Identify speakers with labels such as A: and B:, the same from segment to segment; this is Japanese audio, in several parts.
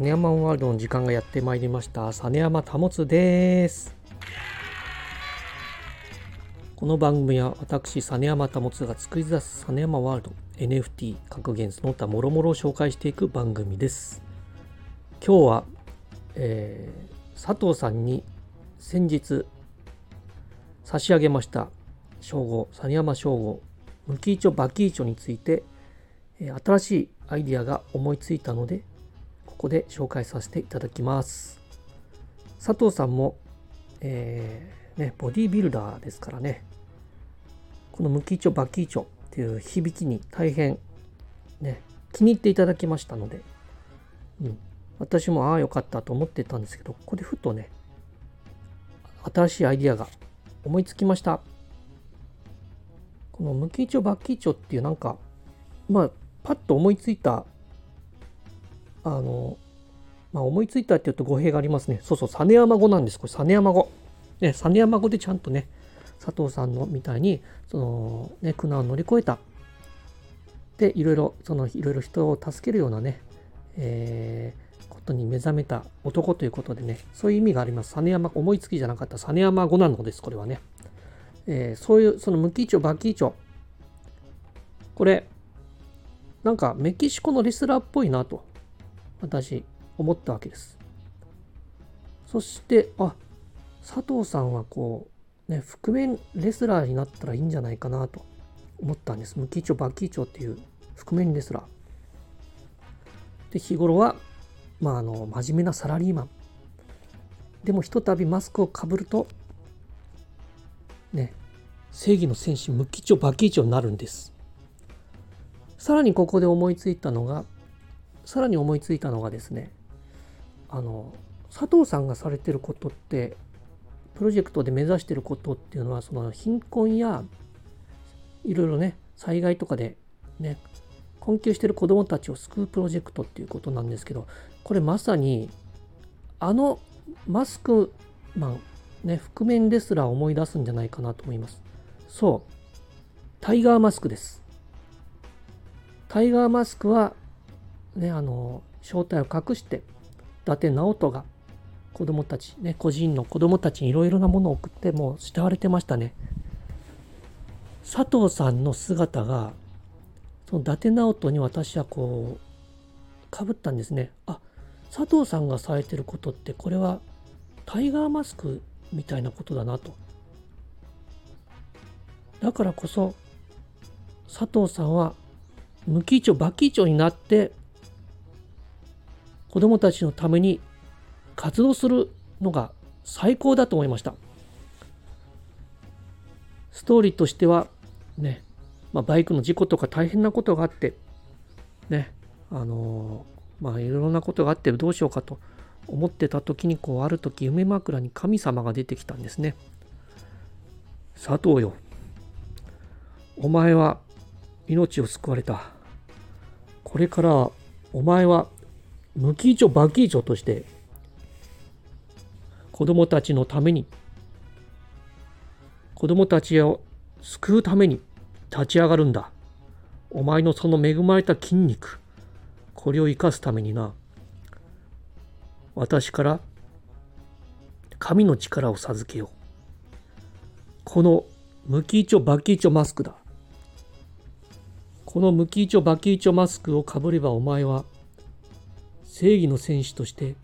A: サネヤマンワールドの時間がやってまいりました。サネヤマ保です。この番組は私サネヤマ保が作り出すサネヤマワールド NFT 格言その他もろもろを紹介していく番組です。今日は、えー、佐藤さんに先日差し上げました称号サネヤマ称号ムキイチョバキイチョについて新しいアイディアが思いついたのでここで紹介させていただきます。佐藤さんも、えー、ね、ボディービルダーですからね。このムキイチョバキイチョっていう響きに大変ね気に入っていただきましたので、うん、私もああよかったと思ってたんですけどここでふとね新しいアイディアが思いつきました。このムキイチョバキイチョっていうなんかまあパッと思いついたあの、まあ、思いついたって言うと語弊がありますね。そうそう、実山語なんです。これ、実山語。ね、実山語でちゃんとね、佐藤さんのみたいに、その、ね、苦難を乗り越えた。で、いろいろ、その、いろいろ人を助けるようなね、えー、ことに目覚めた男ということでね、そういう意味があります。実山、思いつきじゃなかった実山語なのです、これはね。えー、そういう、その無期長、バキ長。これ、なんかメキシコのレスラーっぽいなと私思ったわけです。そしてあ佐藤さんはこうね覆面レスラーになったらいいんじゃないかなと思ったんです。ムキチョバキチョっていう覆面レスラー。で日頃はまああの真面目なサラリーマン。でもひとたびマスクをかぶるとね正義の戦士ムキチョバキチョになるんです。さらにここで思いついたのがさらに思いついたのがですねあの佐藤さんがされてることってプロジェクトで目指してることっていうのはその貧困やいろいろね災害とかでね困窮してる子どもたちを救うプロジェクトっていうことなんですけどこれまさにあのマスクマンね覆面レスラーを思い出すんじゃないかなと思います。そう。タイガーマスクです。タイガーマスクは、ね、あの正体を隠して伊達直人が子供たち、ね、個人の子供たちにいろいろなものを送ってもう慕われてましたね。佐藤さんの姿がその伊達直人に私はこうかぶったんですね。あ佐藤さんがされてることってこれはタイガーマスクみたいなことだなと。だからこそ佐藤さんは無期長バキ長になって子供たちのために活動するのが最高だと思いましたストーリーとしてはね、まあ、バイクの事故とか大変なことがあってねあの、まあいろんなことがあってどうしようかと思ってた時にこうある時夢枕に神様が出てきたんですね佐藤よお前は命を救われた。これからお前は無期以上バキ以上として子供たちのために子供たちを救うために立ち上がるんだ。お前のその恵まれた筋肉、これを生かすためにな、私から神の力を授けよう。この無期イチョバキイチョマスクだ。このムキイチョバキイチョマスクをかぶればお前は正義の戦士として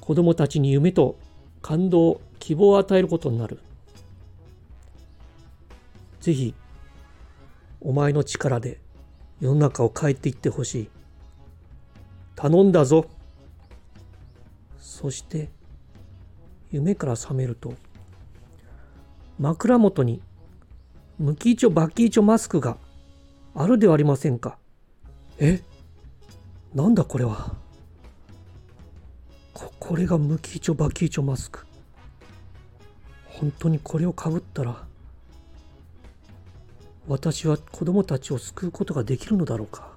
A: 子供たちに夢と感動希望を与えることになる。ぜひお前の力で世の中を変えていってほしい。頼んだぞ。そして夢から覚めると枕元にムキイチョバキイチョマスクがあるではありませんか。え？なんだこれは。こ、れがムキイチョバキイチョマスク。本当にこれをかぶったら、私は子供たちを救うことができるのだろうか。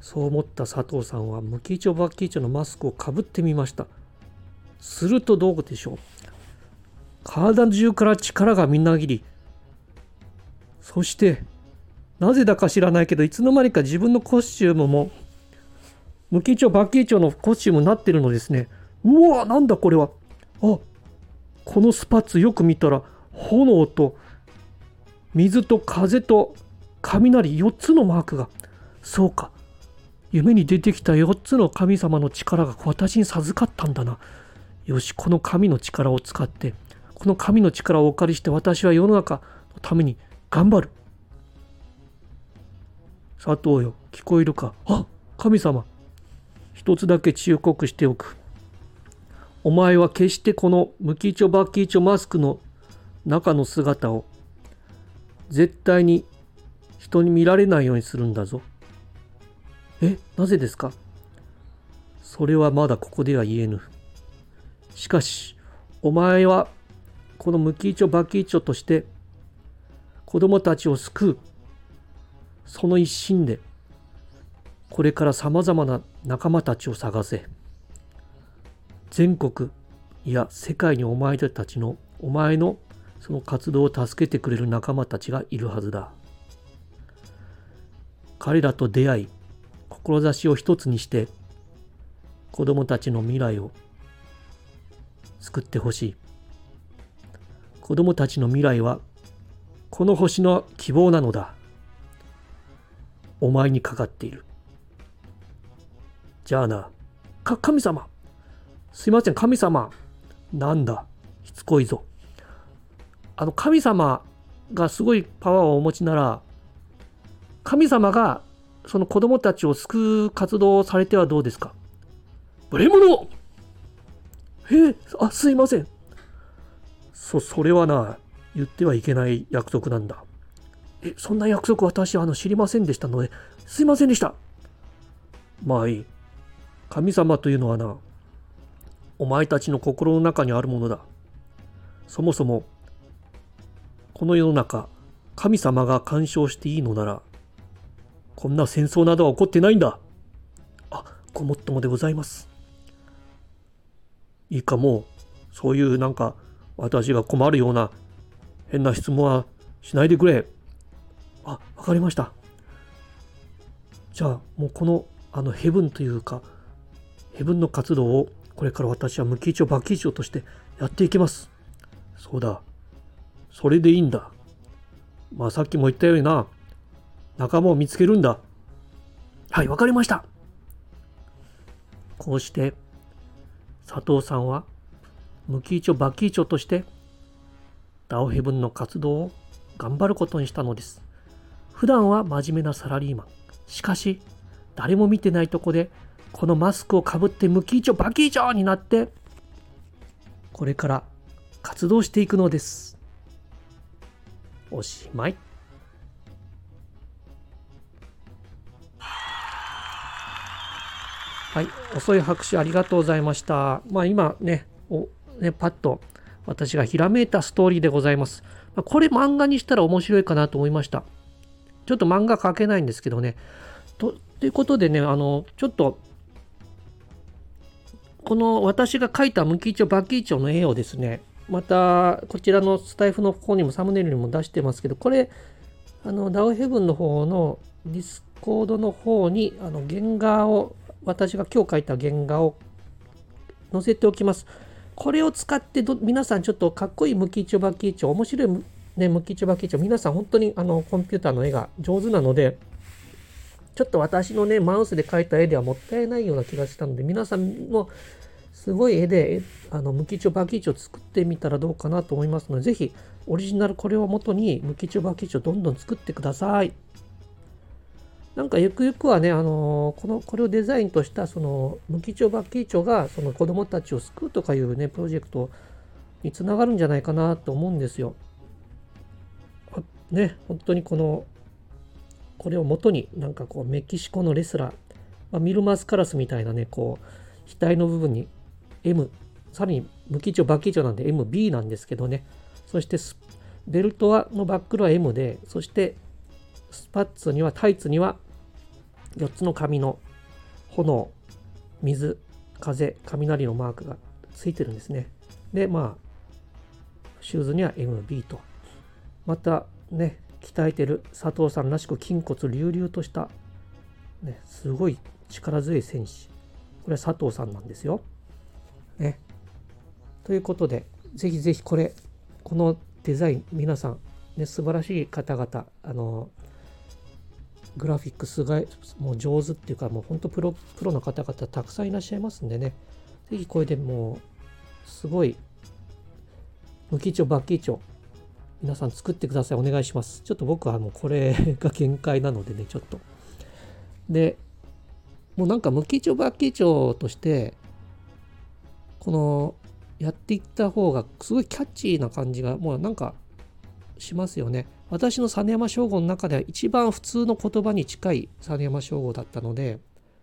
A: そう思った佐藤さんはムキイチョバキイチョのマスクをかぶってみました。するとどうでしょう体中から力がみなぎりそしてなぜだか知らないけどいつの間にか自分のコスチュームも無期長バッキー長のコスチュームになってるのですね。うわなんだこれは。あこのスパッツよく見たら炎と水と風と雷4つのマークが。そうか。夢に出てきた4つの神様の力が私に授かったんだな。よしこの神の力を使ってこの神の力をお借りして私は世の中のために頑張る。佐藤よ聞こえるか？あ神様一つだけ忠告しておくお前は決してこのムキチョバキーチョマスクの中の姿を絶対に人に見られないようにするんだぞ。え、なぜですか？それはまだここでは言えぬ。しかし、お前はこのムキチョバキーチョとして子供たちを救う。その一心で、これからさまざまな仲間たちを探せ。全国いや世界にお前たちのお前のその活動を助けてくれる仲間たちがいるはずだ。彼らと出会い志を一つにして子供たちの未来を救ってほしい。子供たちの未来はこの星の希望なのだ。お前にかかっているじゃあなか神様すいません、神様。なんだ、しつこいぞ。あの、神様がすごいパワーをお持ちなら、神様がその子供たちを救う活動をされてはどうですか？無礼者えあ、すいません。そ、それはな、言ってはいけない約束なんだ。え、そんな約束私、あの、知りませんでしたの？で、すいませんでした。まあいい。神様というのはな、お前たちの心の中にあるものだ。そもそも、この世の中、神様が干渉していいのなら、こんな戦争などは起こってないんだ。あ、ごもっともでございます。いいかもう、そういうなんか、私が困るような変な質問はしないでくれ。あ、わかりました。じゃあ、もうこの、あの、ヘブンというか、ヘブンの活動をこれから私は無期長、バキ長としてやっていきます。そうだ。それでいいんだ。まあさっきも言ったようにな、仲間を見つけるんだ。はい、わかりました。こうして、佐藤さんは、無期長、バキ長として、ダオヘブンの活動を頑張ることにしたのです。普段は真面目なサラリーマン。しかし、誰も見てないとこでこのマスクをかぶってムキーチョバキーチョになってこれから活動していくのです。おしまい。はい遅い拍手ありがとうございました。まあ今ねおねパッと私がひらめいたストーリーでございます、まあ、これ漫画にしたら面白いかなと思いました。ちょっと漫画描けないんですけどね。ということでねあのちょっとこの私が描いたムキイチョバキイチョの絵をですねまたこちらのスタイフの方にもサムネイルにも出してますけどこれあのダウヘブンの方のディスコードの方にあの原画を私が今日描いた原画を載せておきます。これを使って皆さんちょっとかっこいいムキイチョバキイチョ面白いねムキチョバキチョ皆さん本当にあのコンピューターの絵が上手なのでちょっと私のね、マウスで描いた絵ではもったいないような気がしたので、皆さんもすごい絵で、あの、ムキチョバキチョ作ってみたらどうかなと思いますので、ぜひ、オリジナルこれを元に、ムキチョバキチョどんどん作ってください。なんかゆくゆくはね、あのこの、これをデザインとした、その、ムキチョバキチョが、その子供たちを救うとかいうね、プロジェクトにつながるんじゃないかなと思うんですよ。ね、本当にこの、これを元になんかこうメキシコのレスラー、まあ、ミルマスカラスみたいなねこう額の部分に M さらに無機長バキ長なんで MB なんですけどね。そしてベルトはのバックルは M でそしてスパッツにはタイツには4つの紙の炎水風雷のマークがついてるんですね。でまあシューズには MB と。またね鍛えてる佐藤さんらしく筋骨隆々とした、ね、すごい力強い戦士これは佐藤さんなんですよ。ね。ということでぜひぜひこれこのデザイン皆さんね素晴らしい方々あのグラフィックスがもう上手っていうかもう本当プロプロの方々たくさんいらっしゃいますんでねぜひこれでもうすごい無機帳バッキー帳皆さん作ってください。お願いします。ちょっと僕はもうこれ が限界なのでねちょっと。でもうなんか無機帳バッキー帳としてこのやっていった方がすごいキャッチーな感じがもうなんかしますよね。私の実山称号の中では一番普通の言葉に近い実山称号だったので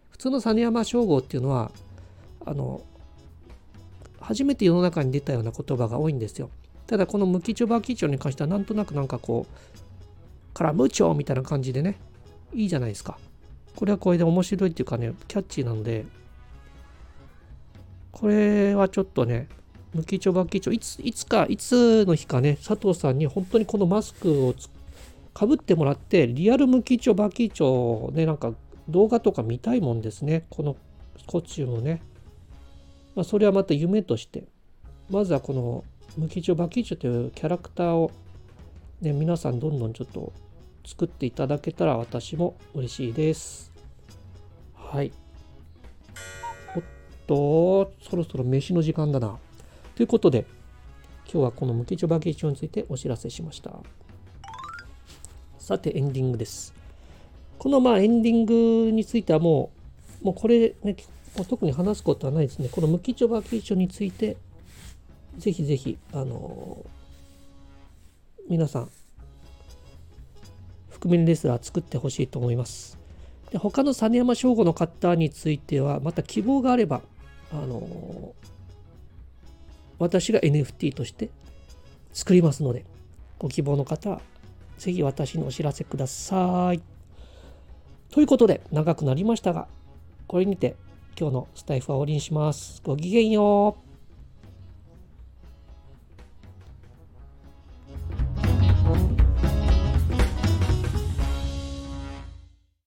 A: 普通の実山称号っていうのはあの初めて世の中に出たような言葉が多いんですよ。ただこの無機帳バキ帳に関してはなんとなくなんかこうから無帳みたいな感じでねいいじゃないですか。これはこれで面白いっていうかねキャッチーなのでこれはちょっとね無機帳バキ帳いついつかいつの日かね佐藤さんに本当にこのマスクをかぶってもらってリアル無機帳バキ帳ねなんか動画とか見たいもんですね。このコチュームね、まあ、それはまた夢として。まずはこの無機帳バキ帳というキャラクターをね皆さんどんどんちょっと作っていただけたら私も嬉しいですはいおっとそろそろ飯の時間だなということで、今日はこの無機帳バケーショについてお知らせしました。さて、エンディングです。このまあエンディングについてはもう、もうこれね、特に話すことはないですね。この無機帳バケーショについて、ぜひぜひ、あのー、皆さん、覆面レスラー作ってほしいと思います。で他の実山省吾の方については、また希望があれば、あのー私が NFT として作りますので、ご希望の方ぜひ私にお知らせください。ということで、長くなりましたが、これにて今日のスタイフは終わりにします。ごきげんよう。